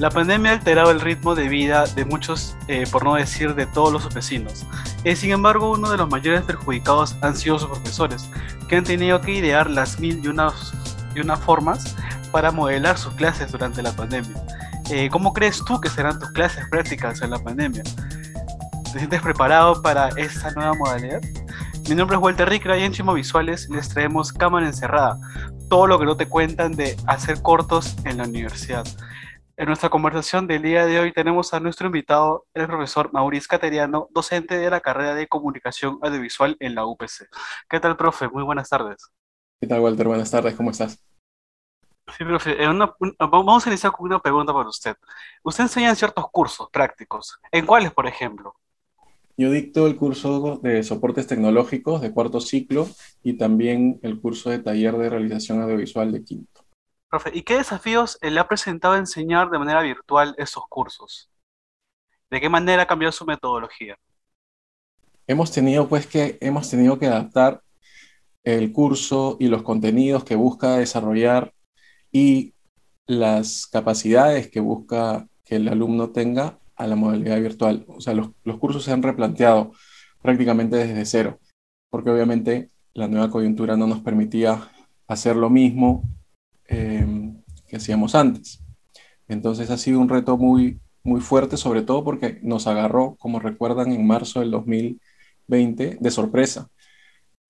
La pandemia ha alterado el ritmo de vida de muchos, eh, por no decir de todos los vecinos. Eh, sin embargo, uno de los mayores perjudicados han sido sus profesores, que han tenido que idear las mil y unas, y unas formas para modelar sus clases durante la pandemia. Eh, ¿Cómo crees tú que serán tus clases prácticas en la pandemia? ¿Te sientes preparado para esta nueva modalidad? Mi nombre es Walter Ricra y en Chimo Visuales les traemos Cámara Encerrada, todo lo que no te cuentan de hacer cortos en la universidad. En nuestra conversación del día de hoy tenemos a nuestro invitado, el profesor Mauricio Cateriano, docente de la carrera de Comunicación Audiovisual en la UPC. ¿Qué tal, profe? Muy buenas tardes. ¿Qué tal, Walter? Buenas tardes, ¿cómo estás? Sí, profe, vamos a iniciar con una pregunta para usted. Usted enseña en ciertos cursos prácticos. ¿En cuáles, por ejemplo? Yo dicto el curso de soportes tecnológicos de cuarto ciclo y también el curso de taller de realización audiovisual de quinto. Profe, ¿y qué desafíos le ha presentado enseñar de manera virtual estos cursos? ¿De qué manera ha cambiado su metodología? Hemos tenido pues que hemos tenido que adaptar el curso y los contenidos que busca desarrollar y las capacidades que busca que el alumno tenga a la modalidad virtual. O sea, los, cursos se han replanteado prácticamente desde cero, porque obviamente la nueva coyuntura no nos permitía hacer lo mismo em, que hacíamos antes. Entonces ha sido un reto muy, muy fuerte, sobre todo porque nos agarró, como recuerdan, en marzo del 2020 de sorpresa.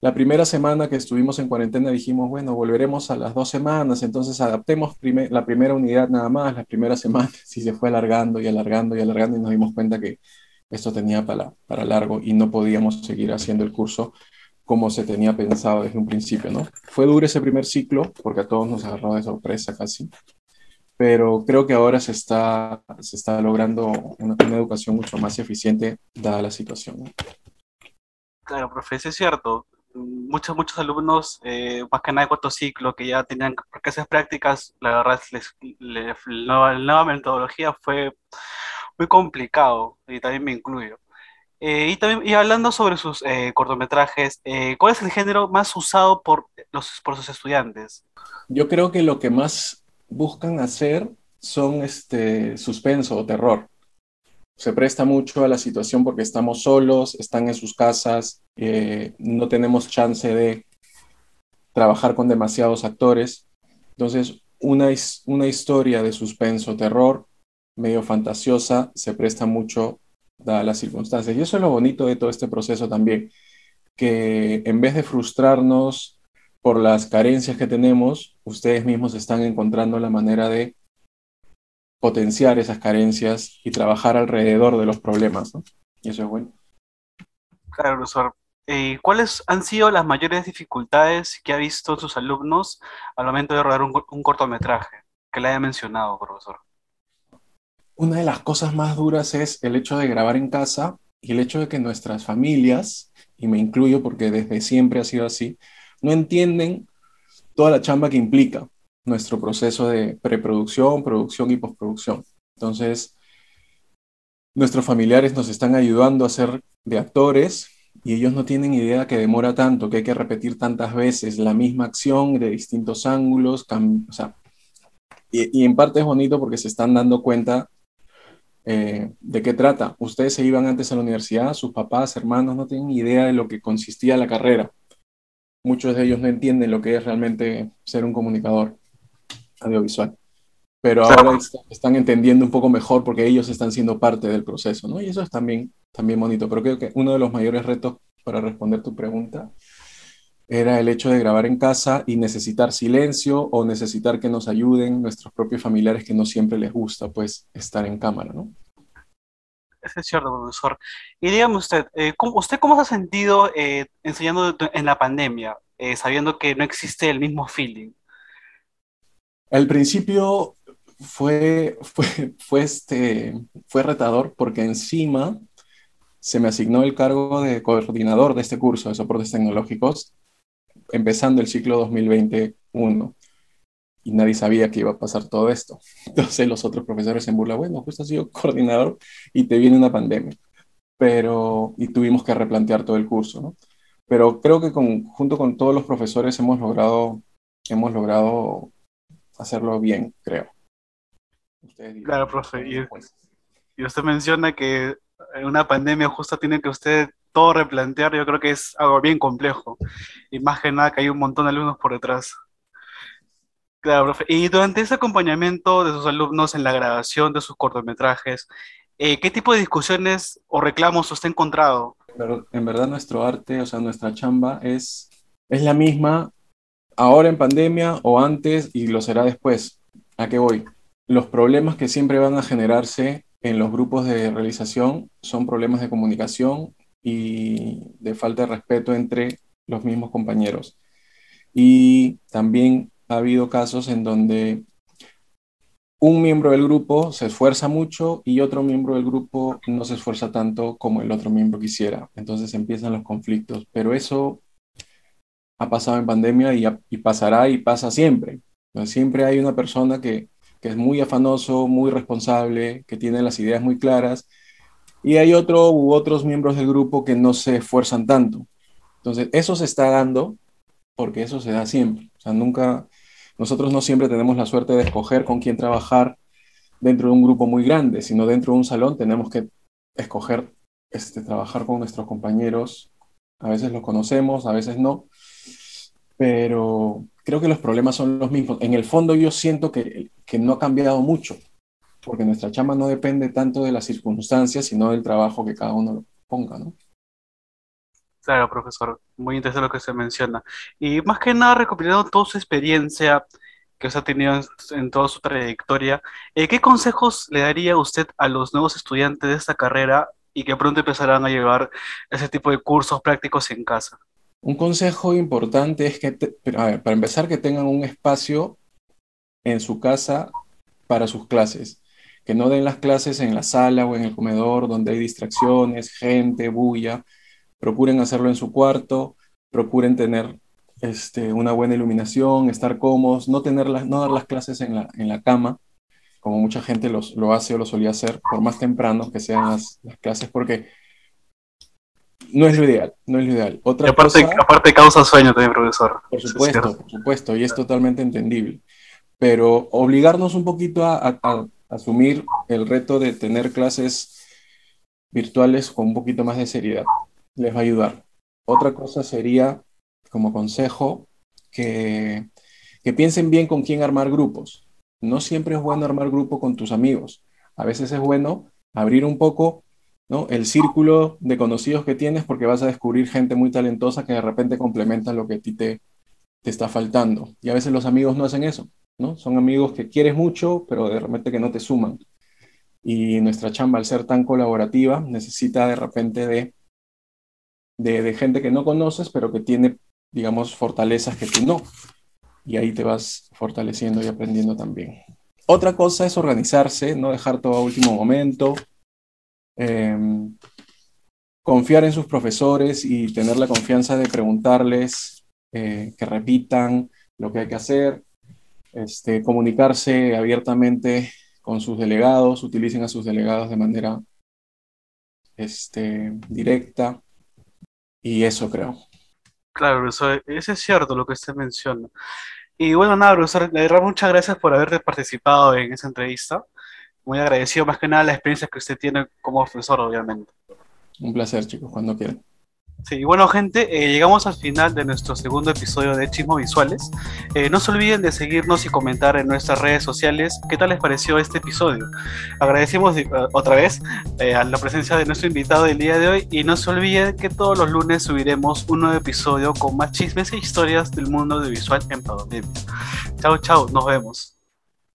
La primera semana que estuvimos en cuarentena dijimos, bueno, volveremos a las dos semanas, entonces adaptemos la primera unidad nada más, las primeras semanas, y se fue alargando y alargando y alargando y nos dimos cuenta que esto tenía para, para largo y no podíamos seguir haciendo el curso como se tenía pensado desde un principio, ¿no? Fue duro ese primer ciclo porque a todos nos agarró de sorpresa casi, pero creo que ahora se está, se está logrando una, una educación mucho más eficiente dada la situación. Claro, profe, es cierto muchos, muchos alumnos, eh, más que nada de cuarto ciclo, que ya tenían clases prácticas, la verdad, les, la, nueva metodología fue muy complicado, y también me incluyo. Eh, y, también, y hablando sobre sus eh, cortometrajes, ¿cuál es el género más usado por, los, por sus estudiantes? Yo creo que lo que más buscan hacer son este, suspenso o terror se presta mucho a la situación porque estamos solos, están en sus casas, eh, no tenemos chance de trabajar con demasiados actores. Entonces, una, una historia de suspenso, terror, medio fantasiosa, se presta mucho dadas las circunstancias. Y eso es lo bonito de todo este proceso también, que en vez de frustrarnos por las carencias que tenemos, ustedes mismos están encontrando la manera de potenciar esas carencias y trabajar alrededor de los problemas, ¿no? Y eso es bueno. Claro, profesor. Eh, ¿Cuáles han sido las mayores dificultades que ha visto sus alumnos al momento de rodar un, cortometraje que le haya mencionado, profesor? Una de las cosas más duras es el hecho de grabar en casa y el hecho de que nuestras familias, y me incluyo porque desde siempre ha sido así, no entienden toda la chamba que implica nuestro proceso de preproducción, producción y postproducción. Entonces, nuestros familiares nos están ayudando a ser de actores y ellos no tienen idea que demora tanto, que hay que repetir tantas veces la misma acción de distintos ángulos. O sea, y, en parte es bonito porque se están dando cuenta eh, de qué trata. Ustedes se iban antes a la universidad, sus papás, hermanos no tienen idea de lo que consistía la carrera. Muchos de ellos no entienden lo que es realmente ser un comunicador audiovisual. Pero ahora están entendiendo un poco mejor porque ellos están siendo parte del proceso, ¿no? Y eso es también, también bonito. Pero creo que uno de los mayores retos para responder tu pregunta era el hecho de grabar en casa y necesitar silencio o necesitar que nos ayuden nuestros propios familiares que no siempre les gusta, pues, estar en cámara, ¿no? Es cierto, profesor. Y dígame usted, eh, ¿usted cómo se ha sentido eh, enseñando en la pandemia, eh, sabiendo que no existe el mismo feeling? Al principio fue, fue, fue, este, fue retador porque encima se me asignó el cargo de coordinador de este curso de soportes tecnológicos, empezando el ciclo 2021. Y nadie sabía que iba a pasar todo esto. Entonces los otros profesores en burla, bueno, justo has sido coordinador y te viene una pandemia. Pero, y tuvimos que replantear todo el curso, ¿no? Pero creo que con, junto con todos los profesores hemos logrado, hemos logrado hacerlo bien, creo. claro, profe. Y, y, usted menciona que en una pandemia justo tiene que usted todo replantear. Yo creo que es algo bien complejo. Y más que nada que hay un montón de alumnos por detrás. Claro, profe. Y durante ese acompañamiento de sus alumnos en la grabación de sus cortometrajes, eh, ¿qué tipo de discusiones o reclamos usted ha encontrado? En verdad nuestro arte, o sea, nuestra chamba es, es la misma ahora en pandemia o antes y lo será después. ¿A qué voy? Los problemas que siempre van a generarse en los grupos de realización son problemas de comunicación y de falta de respeto entre los mismos compañeros. Y también ha habido casos en donde un miembro del grupo se esfuerza mucho y otro miembro del grupo no se esfuerza tanto como el otro miembro quisiera. Entonces empiezan los conflictos, pero eso ha pasado en pandemia y, pasará y pasa siempre. siempre hay una persona que, que, es muy afanoso, muy responsable, que tiene las ideas muy claras y hay otro u otros miembros del grupo que no se esfuerzan tanto. Entonces, eso se está dando porque eso se da siempre. O sea, nunca, nosotros no siempre tenemos la suerte de escoger con quién trabajar dentro de un grupo muy grande, sino dentro de un salón tenemos que escoger este, trabajar con nuestros compañeros. A veces los conocemos, a veces no, pero creo que los problemas son los mismos. En el fondo yo siento que, que no ha cambiado mucho, porque nuestra chamba no depende tanto de las circunstancias, sino del trabajo que cada uno ponga, ¿no? Claro, profesor, muy interesante lo que se menciona. Y más que nada, recopilando toda su experiencia que usted ha tenido en, toda su trayectoria, eh, ¿qué consejos le daría usted a los nuevos estudiantes de esta carrera y que pronto empezarán a llevar ese tipo de cursos prácticos en casa? Un consejo importante es que, para empezar, que tengan un espacio en su casa para sus clases, que no den las clases en la sala o en el comedor donde hay distracciones, gente, bulla, procuren hacerlo en su cuarto, procuren tener este, una buena iluminación, estar cómodos, no, tener no dar las clases en la, en la cama, como mucha gente los, lo hace o lo solía hacer, por más temprano que sean las, las clases, porque no es lo ideal, no es lo ideal. Otra y aparte, aparte causa sueño también, profesor. Por supuesto, por supuesto, y es totalmente entendible. Pero obligarnos un poquito a, a, asumir el reto de tener clases virtuales con un poquito más de seriedad les va a ayudar. Otra cosa sería, como consejo, que, que piensen bien con quién armar grupos. No siempre es bueno armar grupo con tus amigos. A veces es bueno abrir un poco ¿no? el círculo de conocidos que tienes porque vas a descubrir gente muy talentosa que de repente complementa lo que a ti te, te está faltando. Y a veces los amigos no hacen eso, ¿no? Son amigos que quieres mucho, pero de repente que no te suman. Y nuestra chamba, al ser tan colaborativa, necesita de repente de de, gente que no conoces, pero que tiene, digamos, fortalezas que tú no. Y ahí te vas fortaleciendo y aprendiendo también. Otra cosa es organizarse, no dejar todo a último momento, em, confiar en sus profesores y tener la confianza de preguntarles, eh, que repitan lo que hay que hacer, este, comunicarse abiertamente con sus delegados, utilicen a sus delegados de manera este, directa. Y eso creo. Claro, eso, eso es cierto lo que usted menciona. Y bueno, nada, profesor, le doy muchas gracias por haber participado en esa entrevista. Muy agradecido más que nada la experiencia que usted tiene como profesor, obviamente. Un placer, chicos, cuando quieran. Sí, bueno gente, eh, llegamos al final de nuestro segundo episodio de Chismo Visuales. Eh, no se olviden de seguirnos y comentar en nuestras redes sociales qué tal les pareció este episodio. Agradecemos eh, otra vez a la presencia de nuestro invitado del día de hoy y no se olviden que todos los lunes subiremos un nuevo episodio con más chismes e historias del mundo audiovisual en pandemia. Chao, chao, nos vemos.